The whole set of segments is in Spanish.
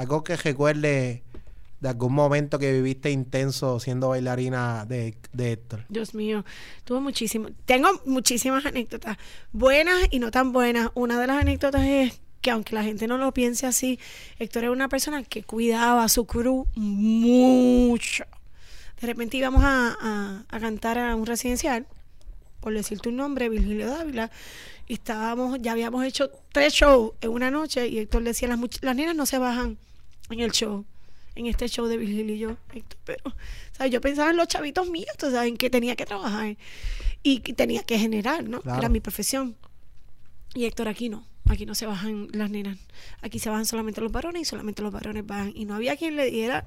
Algo que recuerde de algún momento que viviste intenso siendo bailarina de, Héctor. Dios mío, tuvo muchísimo. Tengo muchísimas anécdotas, buenas y no tan buenas. Una de las anécdotas es que aunque la gente no lo piense así, Héctor era una persona que cuidaba a su crew mucho. De repente íbamos a, a, cantar a un residencial, por decirte un nombre, Virgilio Dávila, y estábamos, ya habíamos hecho tres shows en una noche, y Héctor decía, las, las nenas no se bajan en el show en este show de Virgilio y yo, Héctor, pero, ¿sabes? Yo pensaba en los chavitos míos, ¿tú sabes? En que tenía que trabajar y tenía que generar, ¿no? Era mi profesión. Y Héctor, aquí no. Aquí no se bajan las nenas. Aquí se bajan solamente los varones y solamente los varones bajan. Y no había quien le diera,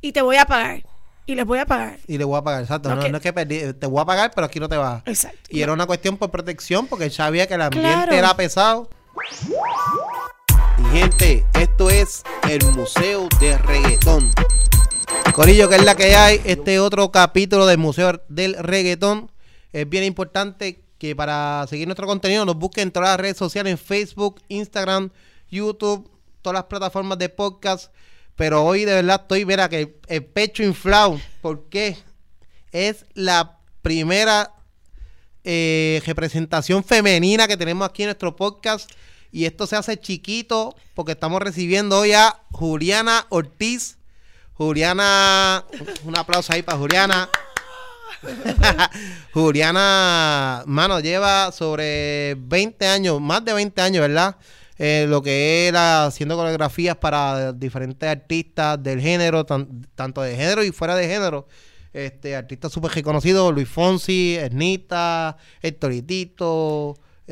y te voy a pagar. Y les voy a pagar. Y les voy a pagar, exacto. No, es que perdí, te voy a pagar, pero aquí no te vas. Exacto. Y era una cuestión por protección, porque él sabía que el ambiente era pesado. Gente, esto es el Museo de Reggaetón. Corillo, que es la que hay, este otro capítulo del Museo del Reggaetón. Es bien importante que para seguir nuestro contenido nos busquen en todas las redes sociales, en Facebook, Instagram, YouTube, todas las plataformas de podcast. Pero hoy de verdad estoy, verá, que el pecho inflado. porque Es la primera eh, representación femenina que tenemos aquí en nuestro podcast. Y esto se hace chiquito porque estamos recibiendo hoy a Juliana Ortiz. Juliana, un aplauso ahí para Juliana. Juliana, mano, lleva sobre 20 años, más de 20 años, ¿verdad? Eh, lo que era haciendo coreografías para diferentes artistas del género, tanto de género y fuera de género. Este, artistas súper reconocidos, Luis Fonsi, Ernita, Héctor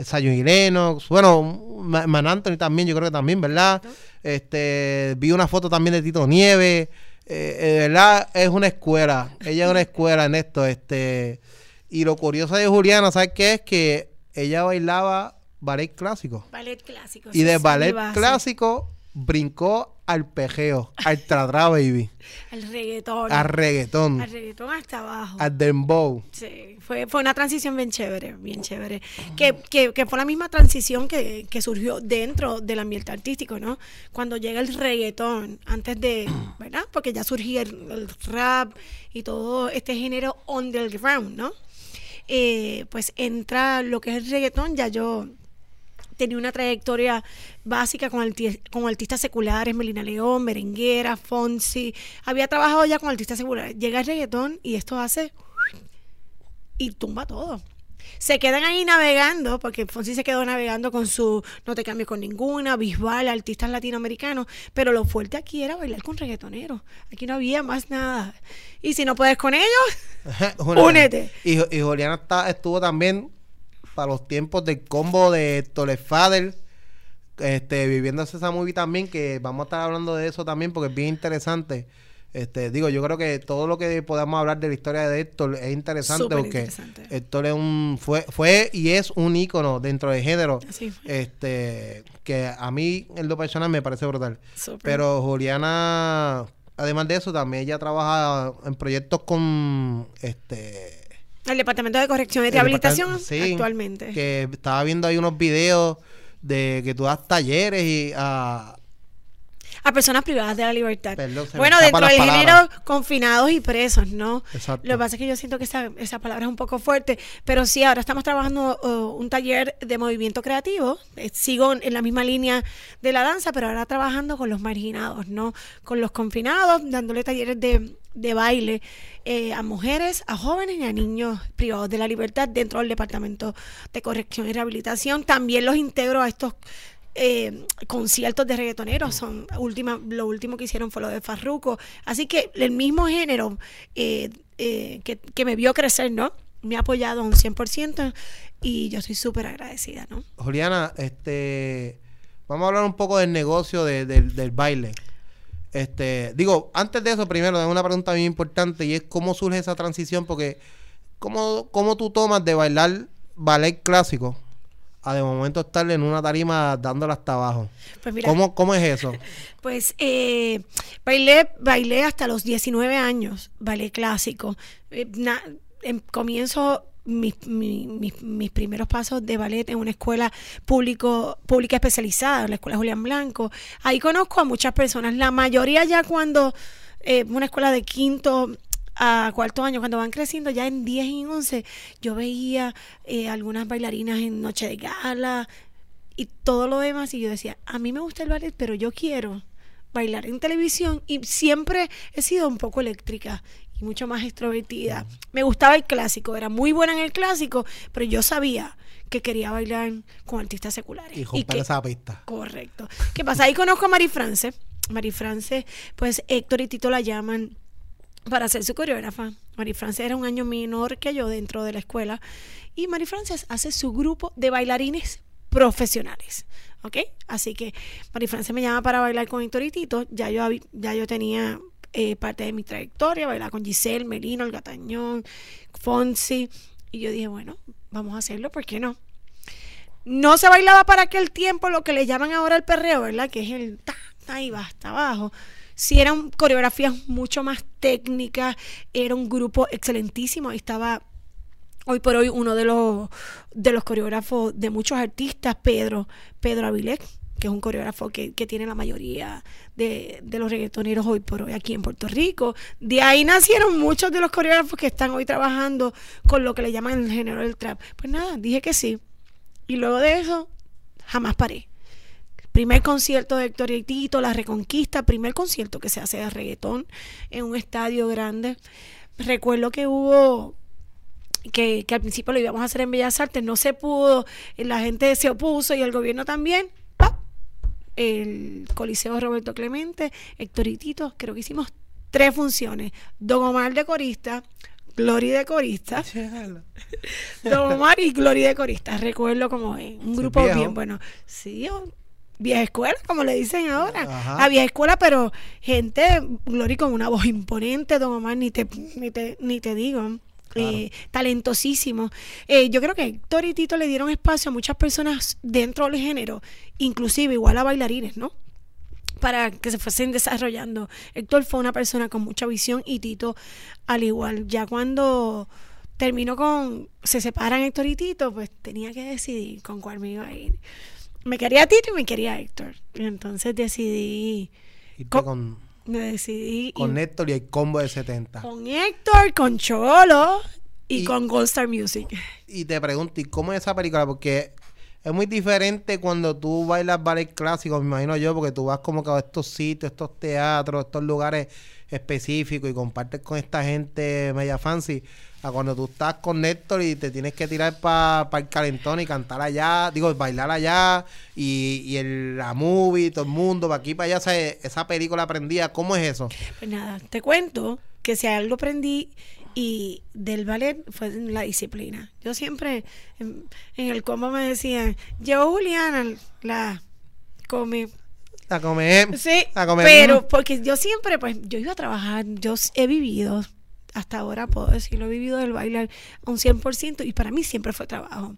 Sayo y Lennox, bueno, Man Anthony también, yo creo que también, ¿verdad? Este, vi una foto también de Tito Nieve, eh, eh, ¿verdad? Es una escuela, ella es una escuela en esto, este, y lo curioso de Juliana, ¿sabes qué? Es que ella bailaba ballet clásico. Ballet clásico. Y de ballet clásico brincó al pejeo, al tra baby. al reggaetón. Al reggaetón. Al reggaetón hasta abajo. Al dembow. Sí, fue, fue una transición bien chévere, bien chévere. Que, que, que fue la misma transición que, que, surgió dentro del ambiente artístico, ¿no? Cuando llega el reggaetón, antes de, ¿verdad? Porque ya surgía el, rap y todo este género underground, ¿no? Eh, pues entra lo que es el reggaetón, ya yo tenía una trayectoria básica con, con artistas seculares, Melina León, Merenguera, Fonsi. Había trabajado ya con artistas seculares. Llega el reggaetón y esto hace y tumba todo. Se quedan ahí navegando, porque Fonsi se quedó navegando con su No te cambies con ninguna, Bisbal, artistas latinoamericanos, pero lo fuerte aquí era bailar con reggaetoneros. Aquí no había más nada. Y si no puedes con ellos, únete. Y, y Juliana está, estuvo también para los tiempos del combo de Tolefader. Este, viviendo esa movie también, que vamos a estar hablando de eso también porque es bien interesante. Este, digo, yo creo que todo lo que podamos hablar de la historia de Héctor es interesante porque Héctor es un, fue, fue y es un ícono dentro del género. Este, que a mí en lo personal me parece brutal. Pero Juliana, además de eso, también ella trabaja en proyectos con este el Departamento de Corrección y Rehabilitación actualmente. Que estaba viendo ahí unos videos de que tú das talleres y a, a personas privadas de la libertad. bueno, dentro del género confinados y presos, ¿no? Exacto. Lo que pasa es que yo siento que esa, esa palabra es un poco fuerte, pero sí, ahora estamos trabajando uh, un taller de movimiento creativo. Eh, sigo en la misma línea de la danza, pero ahora trabajando con los marginados, ¿no? Con los confinados, dándole talleres de, de baile eh, a mujeres, a jóvenes y a niños privados de la libertad dentro del Departamento de Corrección y Rehabilitación. También los integro a estos eh, conciertos de reggaetoneros. Son última, lo último que hicieron fue lo de Farruco. Así que el mismo género eh, eh, que, me vio crecer, ¿no? Me ha apoyado un 100% y yo soy súper agradecida, ¿no? Juliana, este, vamos a hablar un poco del negocio del baile. Este, digo, antes de eso, primero, tengo una pregunta bien importante y es cómo surge esa transición, porque ¿cómo, cómo tú tomas de bailar ballet clásico a de momento estar en una tarima dándola hasta abajo. Pues ¿Cómo, es eso? Pues eh, bailé, bailé hasta los 19 años, bailé clásico. Eh, em, comienzo mis, mis, primeros pasos de ballet en una escuela público, pública especializada, la escuela Julián Blanco. Ahí conozco a muchas personas, la mayoría ya cuando eh, una escuela de quinto a cuarto año, cuando van creciendo, ya en 10 y 11, yo veía eh, algunas bailarinas en Noche de Gala y todo lo demás, y yo decía, a mí me gusta el ballet, pero yo quiero bailar en televisión y siempre he sido un poco eléctrica y mucho más extrovertida. Me gustaba el clásico, era muy buena en el clásico, pero yo sabía que quería bailar con artistas seculares. Y, que, esa pista. Correcto. ¿Qué pasa? Ahí conozco a Mari France. Mari France, pues Héctor y Tito la llaman para ser su coreógrafa. Mari France era un año menor que yo dentro de la escuela. Y Mari Frances hace su grupo de bailarines profesionales. ¿Ok? Así que Mari France me llama para bailar con Héctor. Ya yo, ya yo tenía eh, parte de mi trayectoria, bailar con Giselle, Melino, El Gatañón, Fonsi. Y yo dije, bueno, vamos a hacerlo, ¿por qué no? No se bailaba para aquel tiempo lo que le llaman ahora el perreo, ¿verdad? Que es el ta, ta y va hasta abajo. Sí eran coreografías mucho más técnicas, era un grupo excelentísimo, ahí estaba hoy por hoy uno de los de los coreógrafos de muchos artistas, Pedro, Pedro Avilés, que es un coreógrafo que, tiene la mayoría de, los reggaetoneros hoy por hoy aquí en Puerto Rico. De ahí nacieron muchos de los coreógrafos que están hoy trabajando con lo que le llaman el género del trap. Pues nada, dije que sí. Y luego de eso, jamás paré. Primer concierto de Héctor y Tito, La Reconquista, primer concierto que se hace de reggaetón en un estadio grande. Recuerdo que hubo que, que, al principio lo íbamos a hacer en Bellas Artes, no se pudo, la gente se opuso y el gobierno también el Coliseo Roberto Clemente, Héctor y Tito, creo que hicimos tres funciones. Don Omar de corista, Glory de corista. Don Omar y Glory de corista. Recuerdo como un grupo bien bueno. Sí, vieja escuela, como le dicen ahora. A vieja escuela, pero gente, Glory con una voz imponente, Don Omar, ni te, ni te, ni te digo. Eh, talentosísimo. Eh, yo creo que Héctor y Tito le dieron espacio a muchas personas dentro del género, inclusive igual a bailarines, ¿no? para que se fuesen desarrollando. Héctor fue una persona con mucha visión y Tito al igual. Ya cuando terminó con, se separan Héctor y Tito, pues tenía que decidir con cuál me iba a ir. Me quería Tito y me quería Héctor. entonces decidí... con, me decidí. Con Héctor y el combo de 70. Con Héctor, con Cholo y, con Gold Star Music. Y te pregunto, ¿y cómo es esa película? Porque es muy diferente cuando tú bailas ballet clásico, me imagino yo, porque tú vas como que a estos sitios, estos teatros, estos lugares específicos y compartes con esta gente media fancy a cuando tú estás con Néstor y te tienes que tirar para el calentón y cantar allá, digo, bailar allá y, y el, la movie, todo el mundo, para aquí, para allá, esa película aprendía, ¿cómo es eso? Pues nada, te cuento que si algo aprendí y del ballet fue la disciplina. Yo siempre en, el combo me decían, yo Juliana la come la come. Sí, pero porque yo siempre, pues, yo iba a trabajar, yo he vivido hasta ahora puedo decirlo, he vivido del bailar a un 100% y para mí siempre fue trabajo.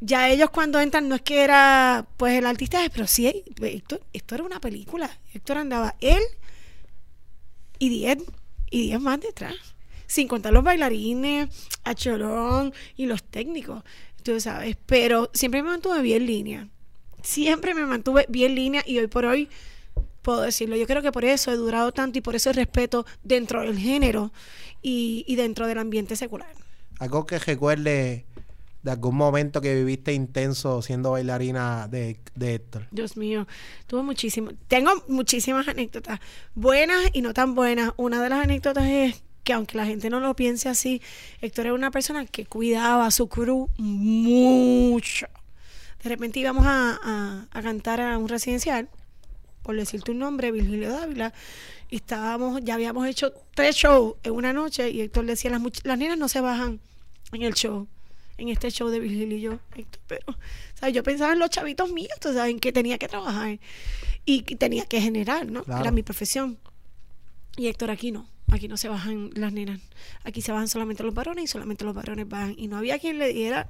Ya ellos cuando entran no es que era pues el artista, pero sí, esto, esto era una película. Héctor andaba él y 10 y 10 más detrás. Sin contar los bailarines, a Cholón y los técnicos, tú sabes. Pero siempre me mantuve bien línea. Siempre me mantuve bien línea y hoy por hoy puedo decirlo. Yo creo que por eso he durado tanto y por eso el respeto dentro del género y, dentro del ambiente secular. Algo que recuerde de algún momento que viviste intenso siendo bailarina de, de Héctor. Dios mío, tuve muchísimo. Tengo muchísimas anécdotas, buenas y no tan buenas. Una de las anécdotas es que aunque la gente no lo piense así, Héctor era una persona que cuidaba a su crew mucho. De repente íbamos a, a cantar a un residencial, por decirte un nombre, Virgilio Dávila, y estábamos, ya habíamos hecho tres shows en una noche y Héctor decía, las, las nenas no se bajan en el show, en este show de Virgilio y yo, pero, yo pensaba en los chavitos míos, ¿sabes? en que tenía que trabajar y tenía que generar, ¿no? Era mi profesión. Y Héctor, aquí no, aquí no se bajan las nenas, aquí se bajan solamente los varones y solamente los varones bajan. Y no había quien le diera,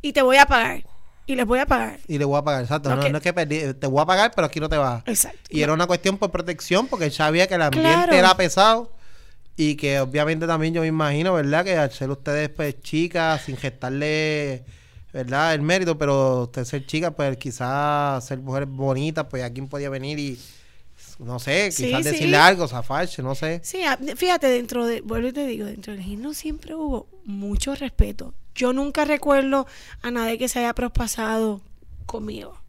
y te voy a pagar y les voy a pagar. Y le voy a pagar, exacto. No, es que te voy a pagar, pero aquí no te va. Exacto. Y era una cuestión por protección, porque él sabía que el ambiente era pesado. Y que obviamente también yo me imagino, ¿verdad? Que al ser ustedes pues chicas, sin gestarle, ¿verdad? El mérito, pero usted ser chica, pues quizás ser mujeres bonitas, pues a quién podía venir y no sé, quizás decirle algo, zafarse, no sé. Sí, fíjate, dentro de, vuelvo y te digo, dentro del gimnasio siempre hubo mucho respeto. Yo nunca recuerdo a nadie que se haya prospasado conmigo.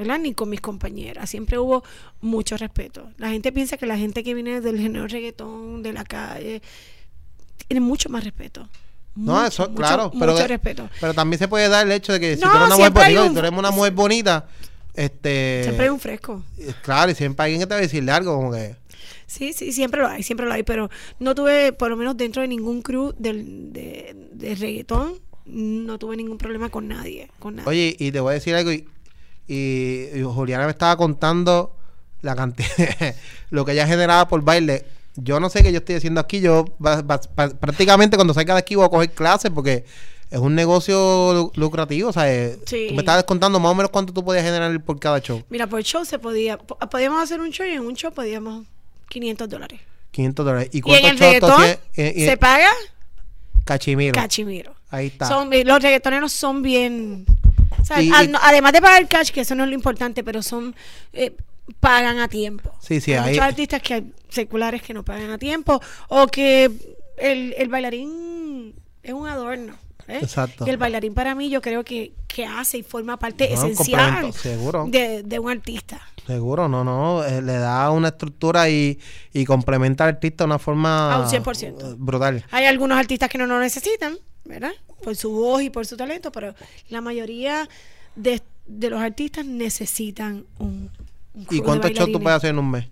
¿verdad? Ni con mis compañeras. Siempre hubo mucho respeto. La gente piensa que la gente que viene del género reggaetón, de la calle, tiene mucho más respeto. no, eso, claro, pero, mucho respeto. pero también se puede dar el hecho de que si tú eres una mujer bonita, si tú eres una mujer bonita, este... Siempre hay un fresco. Claro, y siempre hay alguien que te va a decirle algo, como que... Sí, sí, siempre lo hay, siempre lo hay, pero no tuve, por lo menos dentro de ningún crew del, de, de reggaetón, no tuve ningún problema con nadie, con nadie. Oye, y te voy a decir algo, y, y, Juliana me estaba contando la cantidad, lo que ella generaba por baile. Yo no sé qué yo estoy haciendo aquí, yo prácticamente cuando salga de aquí voy a coger clases porque es un negocio lucrativo, o sea, eh, tú me estabas contando más o menos cuánto tú podías generar por cada show. Mira, por show se podía, podíamos hacer un show y en un show podíamos 500 dólares. 500 dólares. ¿Y, ¿Y en el reggaetón se paga? Cachimiro. Cachimiro. Ahí está. Son, los reggaetoneros son bien... además de pagar cash, que eso no es lo importante, pero son... Eh, pagan a tiempo. Sí, sí, hay muchos artistas que hay seculares que no pagan a tiempo o que el, el bailarín es un adorno. ¿eh? Exacto. Y el bailarín para mí yo creo que, que hace y forma parte esencial de, de, un artista. Seguro, no, no, eh, le da una estructura y, y complementa al artista de una forma a un 100%. brutal. Hay algunos artistas que no lo necesitan, ¿verdad? Por su voz y por su talento, pero la mayoría de, de los artistas necesitan un, ¿Y cuántos shows tú puedes hacer en un mes?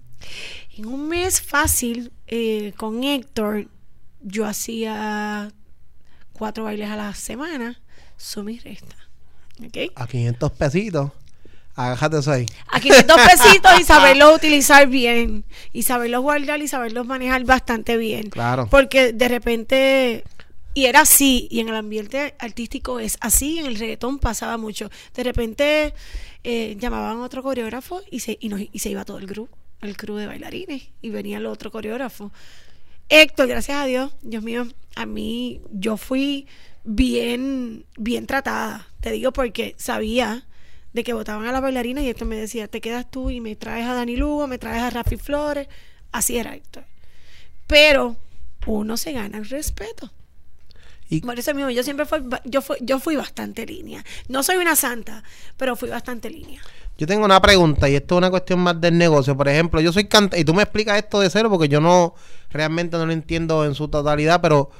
En un mes fácil, eh, con Héctor, yo hacía cuatro bailes a la semana, suma y resta. ¿Okay? A 500 pesitos. Agájate eso ahí. A 500 pesitos y saberlos utilizar bien. Y saberlos guardar y saberlos manejar bastante bien. Claro. Porque de repente. Y era así. Y en el ambiente artístico es así. En el reggaetón pasaba mucho. De repente eh, llamaban a otro coreógrafo y se, y, y se iba todo el grupo. El crew de bailarines. Y venía el otro coreógrafo. Héctor, gracias a Dios, Dios mío, a mí yo fui bien, bien tratada. Te digo porque sabía de que votaban a la bailarina y Héctor me decía, te quedas tú y me traes a Dani Lugo, me traes a Rafi Flores. Así era Héctor. Pero uno se gana el respeto. Y Por eso mismo, yo siempre fui, yo fui, yo fui bastante línea. No soy una santa, pero fui bastante línea. Yo tengo una pregunta y esto es una cuestión más del negocio. Por ejemplo, yo soy cantante y tú me explicas esto de cero porque yo no realmente no lo entiendo en su totalidad, pero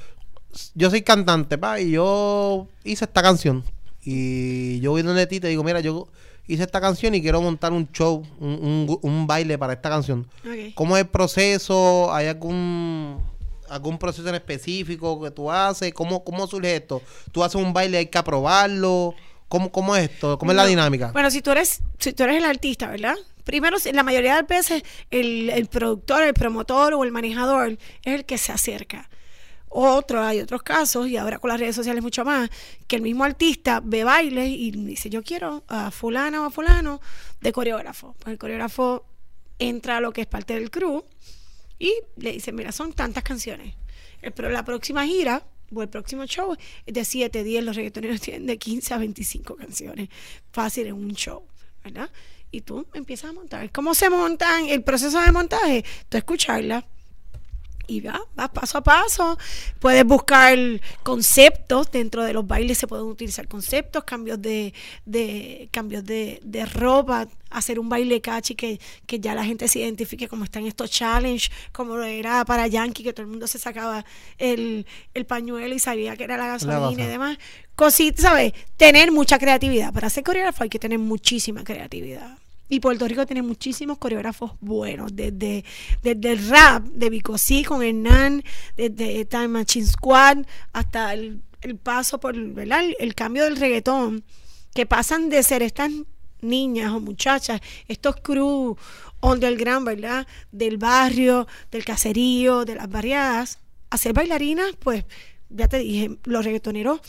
yo soy cantante, pa, y yo hice esta canción. Y yo voy donde ti te digo, mira, yo hice esta canción y quiero montar un show, un, baile para esta canción. ¿Cómo es el proceso? ¿Hay algún algún proceso en específico que tú haces? ¿Cómo, cómo surge esto? ¿Tú haces un baile, hay que aprobarlo? ¿Cómo, cómo es esto? ¿Cómo es la dinámica? Bueno, si tú eres, si tú eres el artista, ¿verdad? Primero, la mayoría de veces, el, el productor, el promotor o el manejador es el que se acerca. Otro, hay otros casos, y ahora con las redes sociales mucho más, que el mismo artista ve bailes y dice, yo quiero a fulano o a fulano de coreógrafo. Pues el coreógrafo entra a lo que es parte del crew y le dice, mira, son tantas canciones. Pero la próxima gira o el próximo show de 7, 10, los reggaetoneros tienen de 15 a 25 canciones. Fácil en un show, ¿verdad? Y tú empiezas a montar. ¿Cómo se montan el proceso de montaje? Tú escucharla y va, va paso a paso. Puedes buscar conceptos dentro de los bailes, se pueden utilizar conceptos, cambios de, de cambios de, de, ropa, hacer un baile cachi que, que ya la gente se identifique como está en estos challenge, como era para Yankee, que todo el mundo se sacaba el, el pañuelo y sabía que era la gasolina y demás. Cositas, ¿sabes? Tener mucha creatividad. Para ser coreógrafo hay que tener muchísima creatividad. Y Puerto Rico tiene muchísimos coreógrafos buenos, desde, desde el rap de Bicosí con Hernán, desde Time Machine Squad, hasta el, paso por ¿verdad? El, cambio del reggaetón, que pasan de ser estas niñas o muchachas, estos crew underground, ¿verdad? Del barrio, del caserío, de las barriadas, a ser bailarinas, pues ya te dije, los reggaetoneros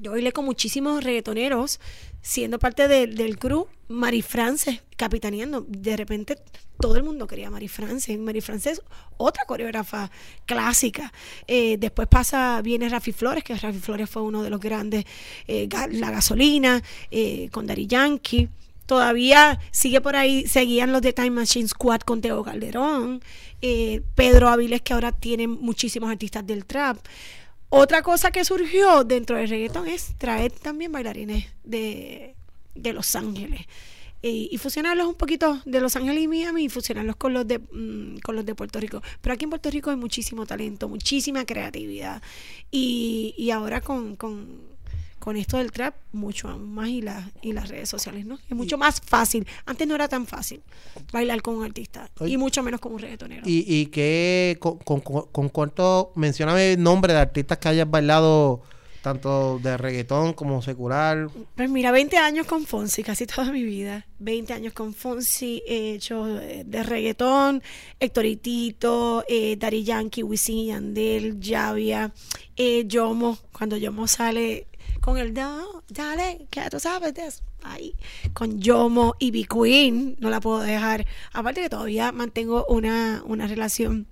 yo bailé con muchísimos reggaetoneros, siendo parte del crew, Mari France, capitaneando. De repente todo el mundo quería Mari France. Mari France otra coreógrafa clásica. Eh, después pasa, viene Rafi Flores, que Rafi Flores fue uno de los grandes, eh, La Gasolina, eh, con Dari Yankee. Todavía sigue por ahí, seguían los de Time Machine Squad con Teo Calderón, Pedro Aviles, que ahora tiene muchísimos artistas del trap. Otra cosa que surgió dentro del reggaetón es traer también bailarines de, Los Ángeles. y fusionarlos un poquito de Los Ángeles y Miami y fusionarlos con los de mm, con los de Puerto Rico. Pero aquí en Puerto Rico hay muchísimo talento, muchísima creatividad. Y, y ahora con, con con esto del trap, mucho más y, la, y las redes sociales, ¿no? Es mucho más fácil. Antes no era tan fácil bailar con un artista y mucho menos con un reggaetonero. ¿Y, y qué, con, con, con cuánto, mencioname el nombre de artistas que hayas bailado tanto de reggaetón como secular? Pues mira, 20 años con Fonsi, casi toda mi vida. 20 años con Fonsi, he hecho de, reggaetón, Hectoritito, eh, Yankee, Wisin Yandel, Javia, eh, Yomo. Cuando Yomo sale, con el dale, que tú sabes de eso. Ahí, con Yomo y B Queen, no la puedo dejar. Aparte que todavía mantengo una, una relación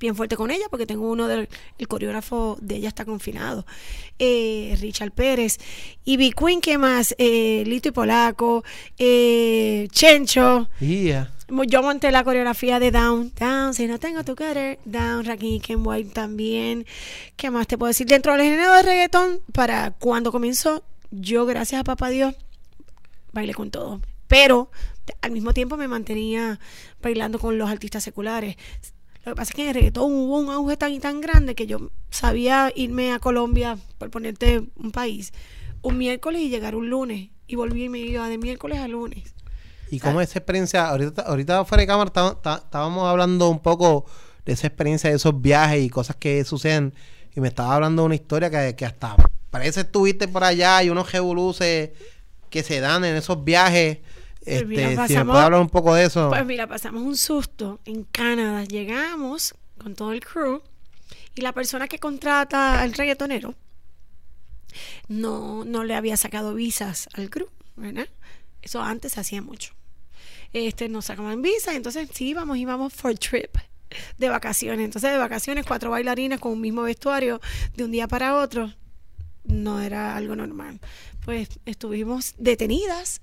bien fuerte con ella porque tengo uno del el coreógrafo de ella está confinado eh, Richard Pérez. Y B Queen ¿qué más? Eh, Lito y Polaco eh, Chencho. Yo monté la coreografía de Down Down si no tengo tu querer Down Rakim Ken White también. ¿qué más te puedo decir? dentro del género de reggaetón para cuando comenzó yo gracias a papá Dios bailé con todo. Pero al mismo tiempo me mantenía bailando con los artistas seculares lo que pasa es que en el reggaetón hubo un auge tan y tan grande que yo sabía irme a Colombia, por ponerte un país, un miércoles y llegar un lunes. Y volví y me iba de miércoles a lunes. ¿Y cómo es esa experiencia? Ahorita, ahorita fuera de cámara estábamos hablando un poco de esa experiencia de esos viajes y cosas que suceden. Y me estaba hablando de una historia que, que hasta parece estuviste por allá y unos revoluces que se dan en esos viajes. Pues este, si me puede hablar un poco de eso. Pues mira, pasamos un susto en Canadá. Llegamos con todo el crew y la persona que contrata al reggaetonero no, no le había sacado visas al crew, ¿verdad? Eso antes se hacía mucho. Este, nos sacaban visas, entonces sí íbamos, íbamos for trip de vacaciones. Entonces, de vacaciones, cuatro bailarines con un mismo vestuario de un día para otro, no era algo normal. Pues estuvimos detenidas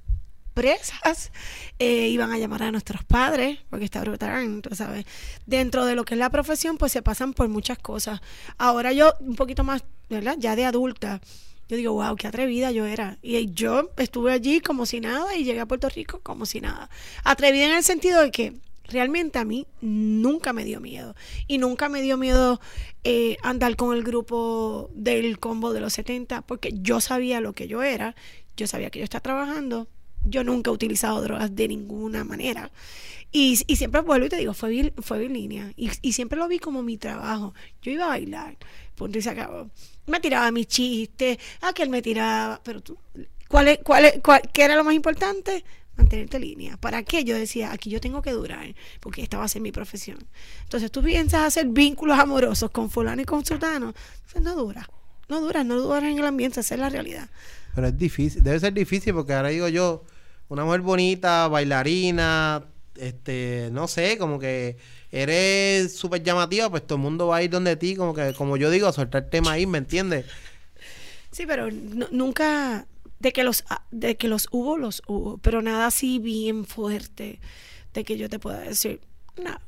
presas, eh, iban a llamar a nuestros padres, porque está brutal, ¿sabes? Dentro de lo que es la profesión, pues se pasan por muchas cosas. Ahora yo, un poquito más, ¿verdad? Ya de adulta, yo digo, wow, qué atrevida yo era. Y yo estuve allí como si nada y llegué a Puerto Rico como si nada. Atrevida en el sentido de que realmente a mí nunca me dio miedo. Y nunca me dio miedo eh, andar con el grupo del combo de los 70, porque yo sabía lo que yo era, yo sabía que yo estaba trabajando yo nunca he utilizado drogas de ninguna manera. Y, y siempre vuelvo y te digo, fue, fue mi línea. Y, y, siempre lo vi como mi trabajo. Yo iba a bailar, punto y se acabó. Me tiraba mis chistes, aquel me tiraba, pero tú, ¿cuál es, cuál es, cuál, ¿qué era lo más importante? Mantenerte línea. ¿Para qué? Yo decía, aquí yo tengo que durar, porque esta va a ser mi profesión. Entonces tú piensas hacer vínculos amorosos con fulano y con sultano, pues no dura. No dura, no dura en el ambiente, esa es la realidad. Pero es difícil, debe ser difícil porque ahora digo yo, una mujer bonita, bailarina, este, no sé, como que eres súper llamativa, pues todo el mundo va a ir donde ti, como que, como yo digo, a soltar tema ahí, ¿me entiendes? Sí, pero nunca, de que los, ah, de que los hubo, los hubo, pero nada así bien fuerte de que yo te pueda decir, no,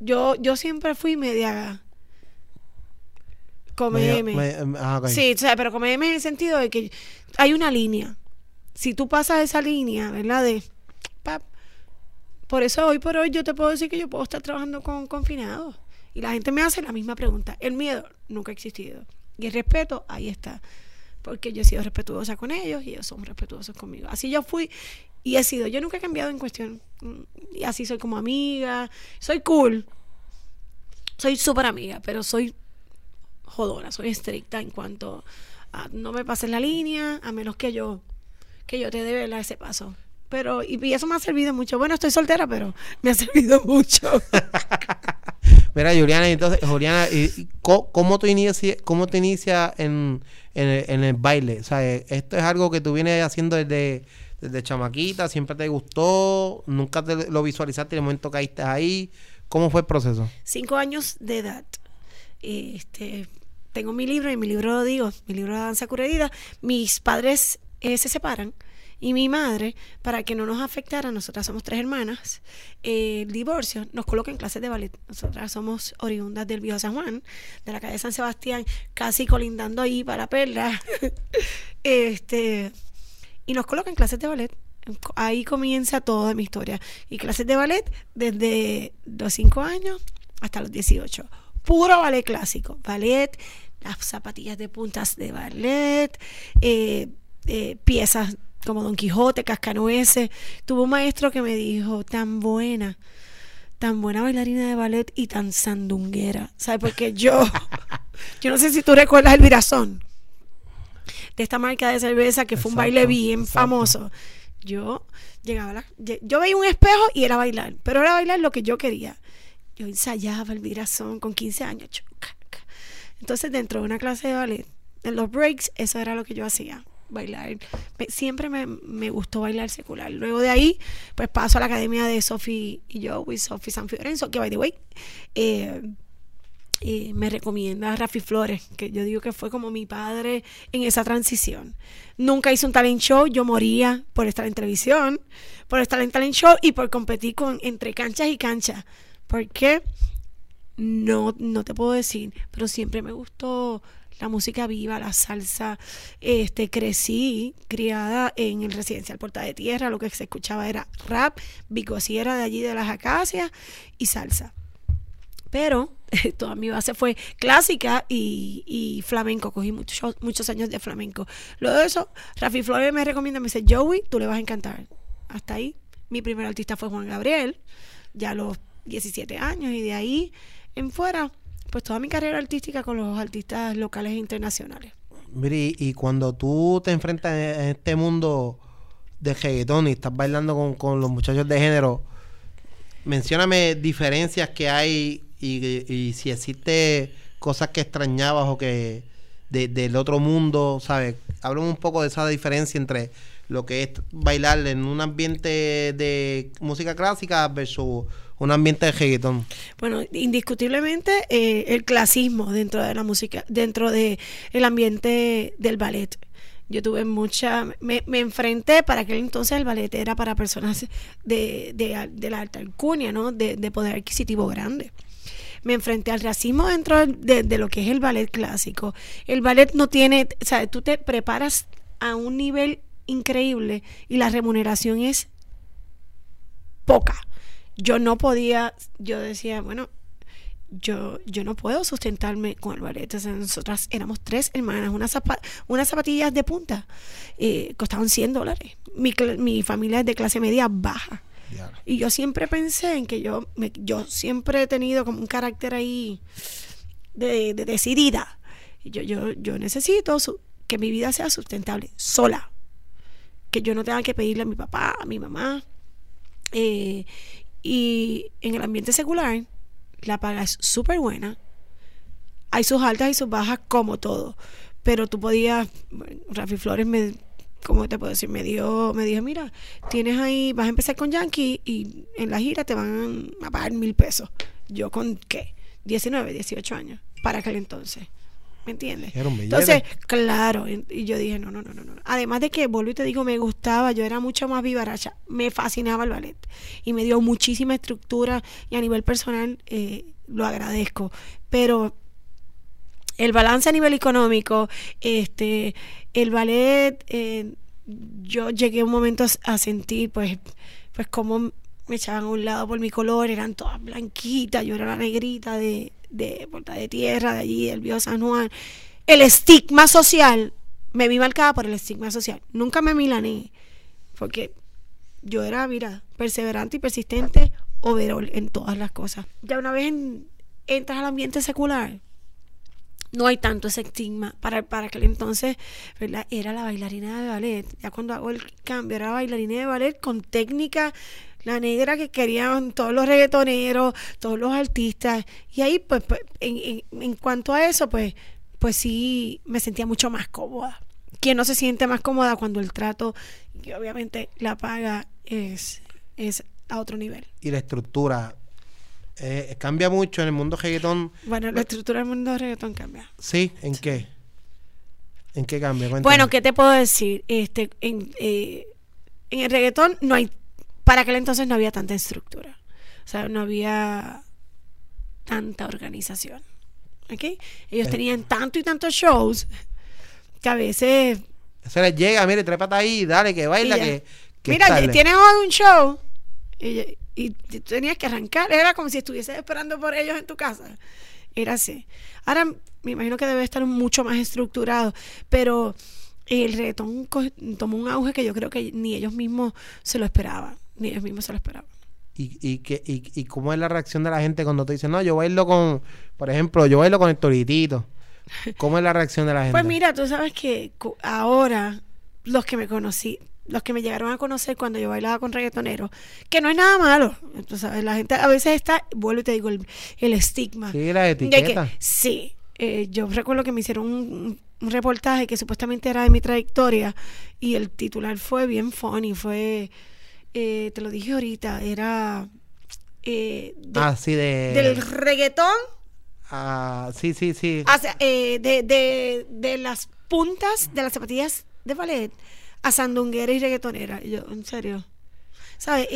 yo, yo siempre fui media come ah, Sí, o sea, pero come en el sentido de que hay una línea si tú pasas esa línea, ¿verdad? De, por eso hoy por hoy yo te puedo decir que yo puedo estar trabajando con confinados. Y la gente me hace la misma pregunta. El miedo nunca ha existido. Y el respeto, ahí está. Porque yo he sido respetuosa con ellos y ellos son respetuosos conmigo. Así yo fui y he sido. Yo nunca he cambiado en cuestión. Y así soy como amiga. Soy cool. Soy súper amiga, pero soy jodona, soy estricta en cuanto a no me pasen la línea, a menos que yo que yo te dé ese paso. Pero, y, eso me ha servido mucho. Bueno, estoy soltera, pero me ha servido mucho. Mira, Juliana, entonces, Juliana, ¿y, cómo, cómo te inicia en, el, baile? O sea, esto es algo que tú vienes haciendo desde, desde chamaquita, siempre te gustó, nunca te lo visualizaste en el momento que caíste ahí. ¿Cómo fue el proceso? Cinco años de edad. Este, tengo mi libro y mi libro lo digo, mi libro de danza curerida. Mis padres eh, se separan y mi madre, para que no nos afectara, nosotras somos tres hermanas, eh, el divorcio nos coloca en clases de ballet. Nosotras somos oriundas del Viejo San Juan, de la calle San Sebastián, casi colindando ahí para Perla. este, y nos coloca en clases de ballet. Ahí comienza toda mi historia. Y clases de ballet desde los 5 años hasta los 18. Puro ballet clásico. Ballet, las zapatillas de puntas de ballet, eh, eh, piezas como Don Quijote, Cascanueces. Tuve un maestro que me dijo, tan buena, tan buena bailarina de ballet y tan sandunguera. ¿Sabes? Porque yo, yo no sé si tú recuerdas el virazón de esta marca de cerveza que fue un baile bien famoso. Yo llegaba a la, yo veía un espejo y era bailar, pero era bailar lo que yo quería. Yo ensayaba el virazón con 15 años. Entonces, dentro de una clase de ballet, en los breaks, eso era lo que yo hacía bailar. siempre me, me, gustó bailar secular. Luego de ahí, pues paso a la academia de Sophie y yo, with Sophie San Fiorenzo, que by the way, eh, me recomienda Rafi Flores, que yo digo que fue como mi padre en esa transición. Nunca hice un talent show, yo moría por estar en televisión, por estar en talent show y por competir con entre canchas y canchas. porque No, no te puedo decir, pero siempre me gustó la música viva, la salsa. Este, crecí criada en el residencial Puerta de Tierra, lo que se escuchaba era rap, era de allí de las acacias y salsa. Pero toda mi base fue clásica y, flamenco. Cogí muchos, muchos años de flamenco. Luego de eso, Rafi Flores me recomienda, me dice, Joey, tú le vas a encantar. Hasta ahí. Mi primer artista fue Juan Gabriel, ya a los 17 años, y de ahí en fuera pues toda mi carrera artística con los artistas locales e internacionales. Miri, y cuando tú te enfrentas en este mundo de reggaetón y estás bailando con, los muchachos de género, mencióname diferencias que hay y, si existe cosas que extrañabas o que del otro mundo, ¿sabes? Háblame un poco de esa diferencia entre lo que es bailar en un ambiente de música clásica versus un ambiente de reggaetón? Bueno, indiscutiblemente eh, el clasismo dentro de la música, dentro del el ambiente del ballet. Yo tuve mucha, me, me, enfrenté para aquel entonces el ballet era para personas de, de, la alta alcurnia, ¿no? De, de, poder adquisitivo grande. Me enfrenté al racismo dentro de, de lo que es el ballet clásico. El ballet no tiene, o sea, tú te preparas a un nivel increíble y la remuneración es poca yo no podía, yo decía, bueno, yo, yo no puedo sustentarme con el ballet. nosotras éramos tres hermanas, unas, unas zapatillas de punta, eh, costaban 100 dólares. Mi, mi, familia es de clase media baja. Y yo siempre pensé en que yo, me, yo siempre he tenido como un carácter ahí de, decidida. Yo, yo, yo necesito que mi vida sea sustentable, sola. Que yo no tenga que pedirle a mi papá, a mi mamá. Eh, y en el ambiente secular, la paga es súper buena. Hay sus altas y sus bajas como todo. Pero tú podías, Rafi Flores me, ¿cómo te puedo decir? Me dio, me dijo, mira, tienes ahí, vas a empezar con Yankee y en la gira te van a pagar mil pesos. Yo con qué? 19, 18 años, para aquel entonces. ¿Me entiendes? Entonces, claro, y yo dije, no, no, no, no, no. Además de que, vuelvo y te digo, me gustaba, yo era mucho más vivaracha, me fascinaba el ballet y me dio muchísima estructura y a nivel personal eh, lo agradezco. Pero el balance a nivel económico, este, el ballet, eh, yo llegué un momento a sentir, pues, pues como me echaban a un lado por mi color, eran todas blanquitas, yo era la negrita de, de Puerta de Tierra, de allí, del Viejo San Juan. El estigma social, me vi marcada por el estigma social. Nunca me milané, porque yo era, mira, perseverante y persistente, overall en todas las cosas. Ya una vez entras al ambiente secular, no hay tanto ese estigma. Para, para aquel entonces. Era la bailarina de ballet. Ya cuando hago el cambio, era bailarina de ballet con técnica la negra que querían todos los reggaetoneros, todos los artistas. Y ahí, pues, pues en, en, cuanto a eso, pues, pues sí me sentía mucho más cómoda. ¿Quién no se siente más cómoda cuando el trato, y obviamente la paga, es, es a otro nivel? Y la estructura, eh, cambia mucho en el mundo reggaetón. Bueno, la estructura del mundo reggaetón cambia. ¿Sí? ¿En qué? ¿En qué cambia? Bueno, ¿qué te puedo decir? Este, en, eh, en el reggaetón no hay, para aquel entonces no había tanta estructura. O sea, no había tanta organización. ¿Ok? Ellos eh. tenían tanto y tantos shows que a veces... Se les llega, mire, trépate ahí, dale, que baila, que, Mira, tienes hoy un show. Y, y, tenías que arrancar. Era como si estuvieses esperando por ellos en tu casa. Era así. Ahora me imagino que debe estar mucho más estructurado, pero el reggaetón tomó un auge que yo creo que ni ellos mismos se lo esperaban, ni ellos mismos se lo esperaban. ¿Y, y, que, y, cómo es la reacción de la gente cuando te dicen, no, yo bailo con, por ejemplo, yo bailo con el toritito? ¿Cómo es la reacción de la gente? Pues mira, tú sabes que ahora los que me conocí, los que me llegaron a conocer cuando yo bailaba con reggaetoneros, que no es nada malo. Entonces, la gente a veces está, vuelvo y te digo, el, estigma. Sí, la etiqueta. sí. Eh, yo recuerdo que me hicieron un, reportaje que supuestamente era de mi trayectoria y el titular fue bien funny, fue, eh, te lo dije ahorita, era... Eh, ah, sí, de... Del reggaetón. Ah, sí, sí, sí. de, de, de las puntas de las zapatillas de ballet a sandunguera y reggaetonera. Y yo, en serio. ¿Sabes?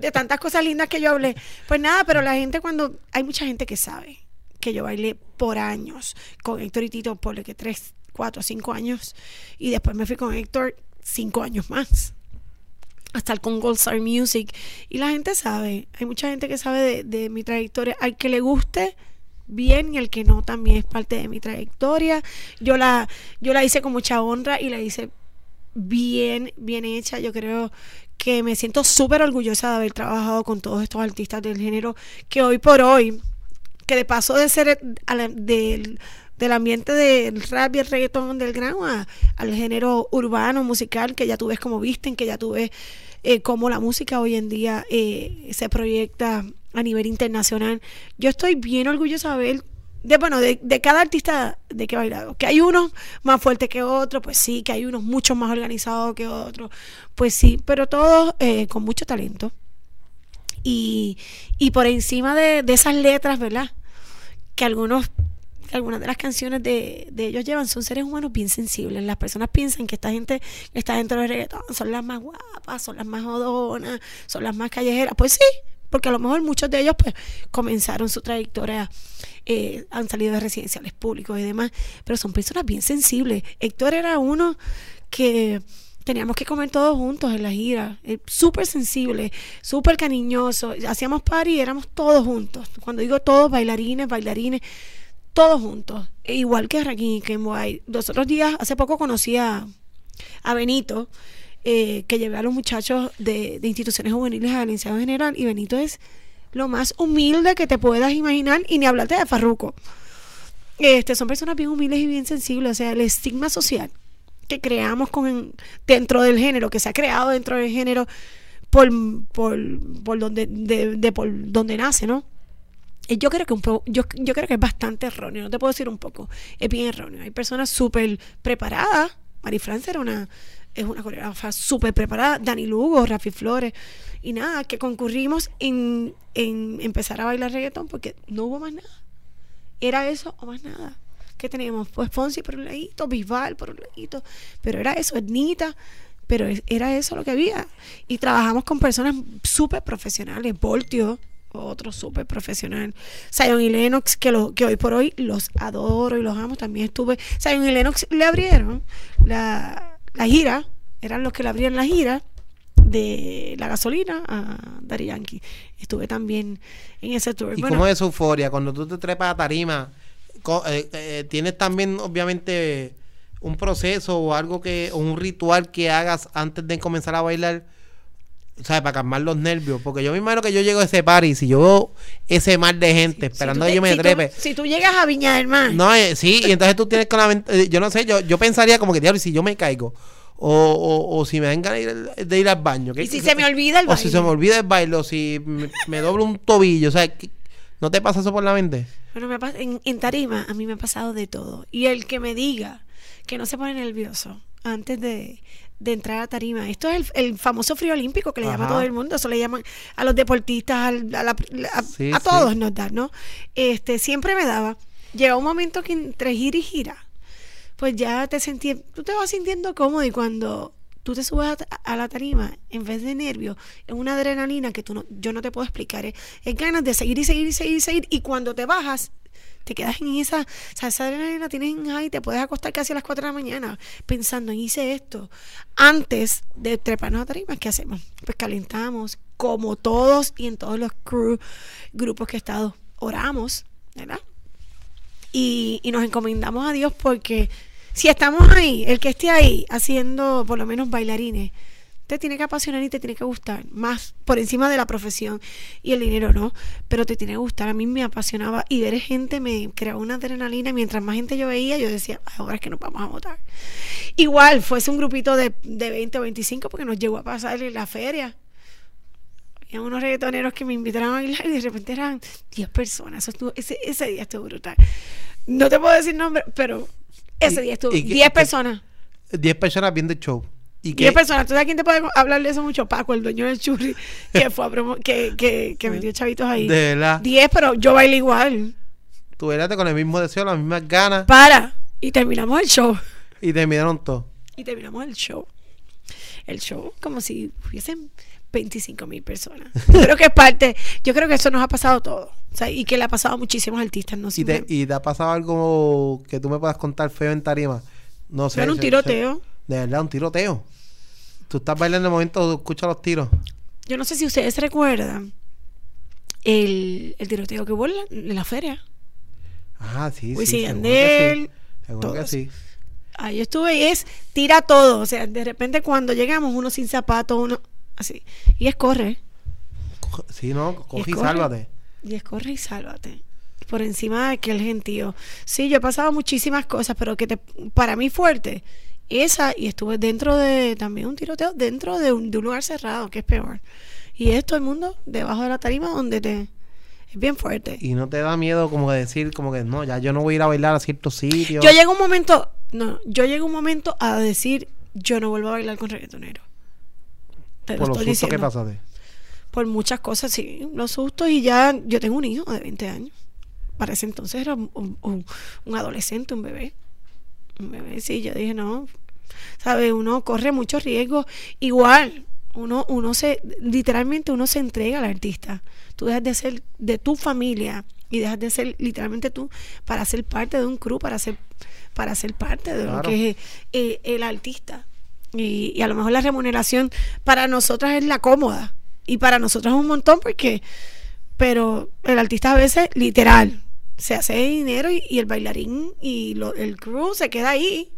de tantas cosas lindas que yo hablé. Pues nada, pero la gente cuando... Hay mucha gente que sabe que yo bailé por años con Héctor y Tito, por que tres, cuatro, cinco años. Y después me fui con Héctor cinco años más. Hasta el con Gold Star Music. Y la gente sabe. Hay mucha gente que sabe de, mi trayectoria. Al que le guste, bien y el que no también es parte de mi trayectoria. Yo la, yo la hice con mucha honra y la hice bien, bien hecha. Yo creo que me siento súper orgullosa de haber trabajado con todos estos artistas del género que hoy por hoy, que de paso de ser del, del ambiente del rap y el reggaetón del gran al género urbano, musical, que ya tú ves como visten, que ya tú ves eh, cómo la música hoy en día eh, se proyecta a nivel internacional. Yo estoy bien orgullosa de ver de bueno, de, de, cada artista de que he bailado. Que hay unos más fuertes que otros, pues sí, que hay unos mucho más organizados que otros, pues sí, pero todos eh, con mucho talento. Y, y por encima de, de, esas letras, ¿verdad? Que algunos, algunas de las canciones de, de, ellos llevan son seres humanos bien sensibles. Las personas piensan que esta gente que está dentro del reggaetón son las más guapas, son las más jodonas, son las más callejeras. Pues sí, porque a lo mejor muchos de ellos pues comenzaron su trayectoria, eh, han salido de residenciales públicos y demás, pero son personas bien sensibles. Héctor era uno que teníamos que comer todos juntos en la gira, eh, súper sensible, súper cariñoso, hacíamos party y éramos todos juntos. Cuando digo todos, bailarines, bailarines, todos juntos, e igual que Raquín y que Los otros días, hace poco conocí a, a Benito, eh, que llevé a los muchachos de, instituciones juveniles al licenciado general y Benito es lo más humilde que te puedas imaginar y ni hablarte de Farruco. Este, son personas bien humildes y bien sensibles, o sea, el estigma social que creamos con dentro del género, que se ha creado dentro del género por, por, por donde, de, por donde nace, ¿no? Yo creo que un yo, yo creo que es bastante erróneo, no te puedo decir un poco, es bien erróneo. Hay personas súper preparadas. Mari era una es una coreógrafa súper preparada, Dani Lugo, Rafi Flores, y nada, que concurrimos en, en, empezar a bailar reggaetón porque no hubo más nada. Era eso o más nada. que teníamos? Pues Fonsi por un ladito, Bisbal por un ladito, pero era eso, Ednita, pero era eso lo que había. Y trabajamos con personas súper profesionales, Voltio, otro súper profesional. Zion y Lennox, que, lo, que hoy por hoy los adoro y los amo, también estuve. Zion y Lennox le abrieron la la gira, eran los que le abrían la gira de la gasolina a Dari Yankee. Estuve también en ese tour. ¿Y cómo es euforia? Cuando tú te trepas a tarima, eh, eh, tienes también obviamente un proceso o algo que, o un ritual que hagas antes de comenzar a bailar. ¿Sabes? Para calmar los nervios. Porque yo me imagino que yo llego a ese party y si yo veo ese mar de gente esperando a que yo me trepe. si tú llegas a Viña del Mar. No, eh, sí, y entonces tú tienes con la Yo no sé, yo, yo pensaría como que, diablo, si yo me caigo O, si me dan ganas de ir, al baño. y si se me olvida el baile. O si se me olvida el baile, o si me, doblo un tobillo. O sea, ¿no te pasa eso por la mente? Bueno, me pasa, en, en tarima a mí me ha pasado de todo. Y el que me diga que no se pone nervioso antes de, de entrar a tarima. Esto es el, famoso frío olímpico que le llama a todo el mundo. Eso le llaman a los deportistas, a, todos nos da, ¿no? Este, siempre me daba. Llega un momento que entre gira y gira, pues ya te sentí, tú te vas sintiendo cómodo y cuando tú te subes a, la tarima, en vez de nervio, es una adrenalina que tú no, yo no te puedo explicar. Es ganas de seguir y seguir y seguir y seguir. Y cuando te bajas, te quedas en esa, o sea, esa adrenalina tienes en te puedes acostar casi a las 4 de la mañana pensando en hice esto. Antes de treparnos a tarimas, ¿qué hacemos? Pues calentamos, como todos y en todos los crew, grupos que he estado, oramos, ¿verdad? Y, y nos encomendamos a Dios porque si estamos ahí, el que esté ahí haciendo por lo menos bailarines, te tiene que apasionar y te tiene que gustar, más por encima de la profesión y el dinero, ¿no? Pero te tiene que gustar. A mí me apasionaba y ver gente me creaba una adrenalina. Mientras más gente yo veía, yo decía, ahora es que nos vamos a votar. Igual, fuese un grupito de, de 20 o 25 porque nos llegó a pasar en la feria. Había unos reggaetoneros que me invitaron a bailar y de repente eran 10 personas. ese, ese día estuvo brutal. No te puedo decir nombre, pero ese día estuvo 10 personas. 10 personas viendo el show. ¿Y qué personas? ¿Tú sabes quién te puede hablar de eso mucho? Paco, el dueño del churri, que fue a promo que, que, que metió chavitos ahí. De verdad. Diez, pero yo bailé igual. Tú bailaste con el mismo deseo, las mismas ganas. Para. Y terminamos el show. Y terminaron todo. Y terminamos el show. El show como si hubiesen 25 mil personas. Yo creo que es parte, yo creo que eso nos ha pasado todo. O sea, y que le ha pasado a muchísimos artistas. No ¿Y, te, ¿Y te ha pasado algo que tú me puedas contar feo en tarima? No sé. Era un tiroteo. De verdad, un tiroteo. Tú estás bailando en el momento, escuchas los tiros. Yo no sé si ustedes recuerdan el, el tiroteo que hubo en la, feria. Ah, sí, sí. sí Andel, seguro que sí. Ahí estuve y es tira todo. O sea, de repente cuando llegamos, uno sin zapatos, uno así. Y es corre. Sí, no, coge y, sálvate. Y es corre y sálvate. Por encima de aquel gentío. Sí, yo he pasado muchísimas cosas, pero que te, para mí fuerte esa y estuve dentro de también un tiroteo dentro de un, lugar cerrado, que es peor. Y es todo el mundo debajo de la tarima donde te es bien fuerte. Y no te da miedo como decir como que no, ya yo no voy a ir a bailar a ciertos sitios. Yo llego un momento, no, yo llego un momento a decir yo no vuelvo a bailar con reggaetonero. Por los sustos que pasaste. Por muchas cosas, sí, los sustos y ya yo tengo un hijo de 20 años. Para ese entonces era un, un adolescente, un bebé. Un bebé, sí, yo dije, no, ¿Sabe? Uno corre muchos riesgos. Igual, uno, uno se, literalmente uno se entrega al artista. Tú dejas de ser de tu familia y dejas de ser literalmente tú para ser parte de un crew, para ser, para ser parte de lo que es eh, el artista. Y, y, a lo mejor la remuneración para nosotras es la cómoda y para nosotros es un montón porque, pero el artista a veces literal se hace dinero y, el bailarín y el crew se queda ahí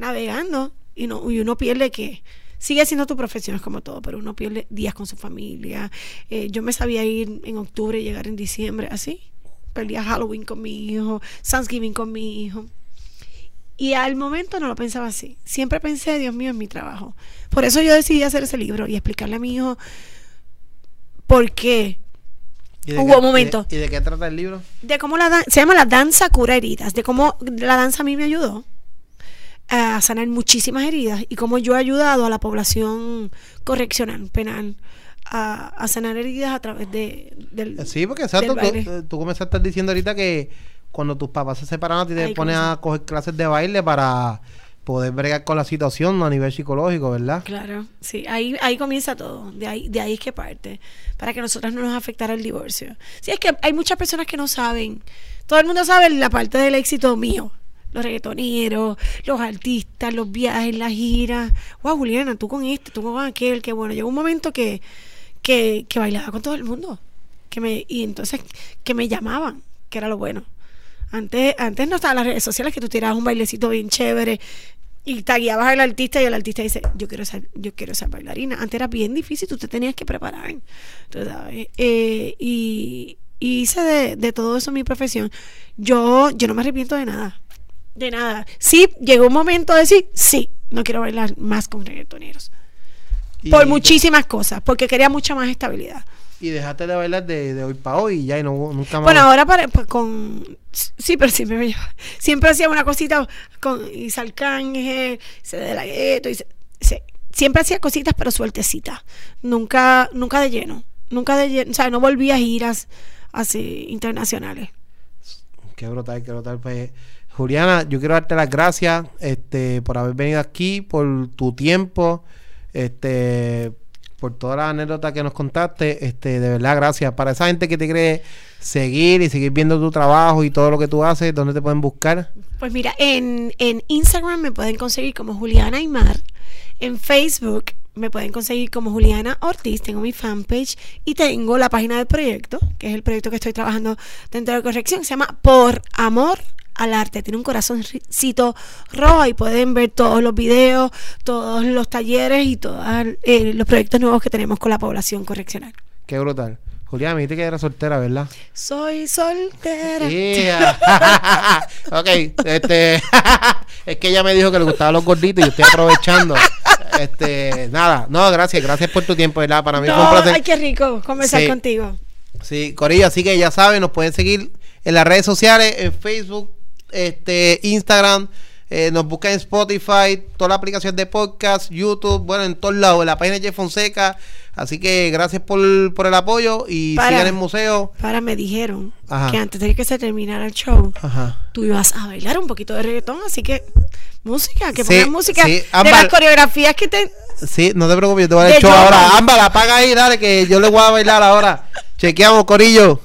navegando y, no, y uno pierde que sigue siendo tu profesión, es como todo, pero uno pierde días con su familia. Eh, yo me sabía ir en octubre y llegar en diciembre, así. Perdía Halloween con mi hijo, Thanksgiving con mi hijo. Y al momento no lo pensaba así. Siempre pensé, Dios mío, en mi trabajo. Por eso yo decidí hacer ese libro y explicarle a mi hijo por qué. Hubo un momento. ¿Y de, qué trata el libro? De cómo la se llama La danza cura heridas, de cómo la danza a mí me ayudó a sanar muchísimas heridas y como yo he ayudado a la población correccional, penal, a, sanar heridas a través de, del Sí, porque exacto, tú, eh, tú, comenzaste diciendo ahorita que cuando tus papás se separaron, te pones a coger clases de baile para poder bregar con la situación a nivel psicológico, ¿verdad? Claro, sí, ahí, ahí comienza todo, de ahí, de ahí es que parte, para que nosotros no nos afectara el divorcio. Sí, es que hay muchas personas que no saben, todo el mundo sabe la parte del éxito mío, los reggaetoneros, los artistas, los viajes, las giras. Wow, Juliana, tú con este, tú con aquel, que bueno, llegó un momento que, que, que bailaba con todo el mundo. Que me, y entonces que me llamaban, que era lo bueno. Antes, antes no estaban las redes sociales que tú tirabas un bailecito bien chévere y tagueabas al artista y el artista dice, yo quiero ser, yo quiero ser bailarina. Antes era bien difícil, tú te tenías que preparar. Eh, y, y hice de, de, todo eso mi profesión. Yo, yo no me arrepiento de nada de nada. Sí, llegó un momento de decir, sí, no quiero bailar más con reggaetoneros. Por muchísimas cosas, porque quería mucha más estabilidad. Y dejaste de bailar de, hoy para hoy y ya y no, nunca más. Bueno, ahora para, pues, con. Sí, pero siempre me Siempre hacía una cosita con Isalcángel, se de la gueto, y siempre hacía cositas, pero sueltecitas. Nunca, nunca de lleno. Nunca de lleno. O sea, no volví a giras así internacionales. Qué brutal, qué brutal. Pues, Juliana, yo quiero darte las gracias este, por haber venido aquí, por tu tiempo. Este, por toda la anécdota que nos contaste. Este, de verdad, gracias. Para esa gente que te quiere seguir y seguir viendo tu trabajo y todo lo que tú haces, ¿dónde te pueden buscar? Pues mira, en, en Instagram me pueden conseguir como Juliana Aymar. En Facebook me pueden conseguir como Juliana Ortiz, tengo mi fanpage y tengo la página del proyecto, que es el proyecto que estoy trabajando dentro de corrección, se llama Por Amor al arte. Tiene un corazoncito rojo y pueden ver todos los videos, todos los talleres y todos eh, los proyectos nuevos que tenemos con la población correccional. Qué brutal. Julián, me dijiste que era soltera, ¿verdad? Soy soltera. ok, este, es que ella me dijo que le gustaban los gorditos y yo estoy aprovechando. Este, nada, no, gracias, gracias por tu tiempo, ¿verdad? Para mí fue un placer. Ay, qué rico conversar contigo. Sí, Corillo, así que ya saben, nos pueden seguir en las redes sociales, en Facebook, este, Instagram, eh, nos buscan en Spotify, toda la aplicación de podcast, YouTube, bueno, en todos lados, en la página de Fonseca. Así que gracias por, el apoyo y sigan en el museo. Para, me dijeron que antes de que se terminara el show, tú ibas a bailar un poquito de reggaetón, así que música, que pongan música de las coreografías que te... Sí, no te preocupes, yo te voy a dar el show ahora. Ámbar, apaga ahí, dale, que yo le voy a bailar ahora. Chequeamos, Corillo.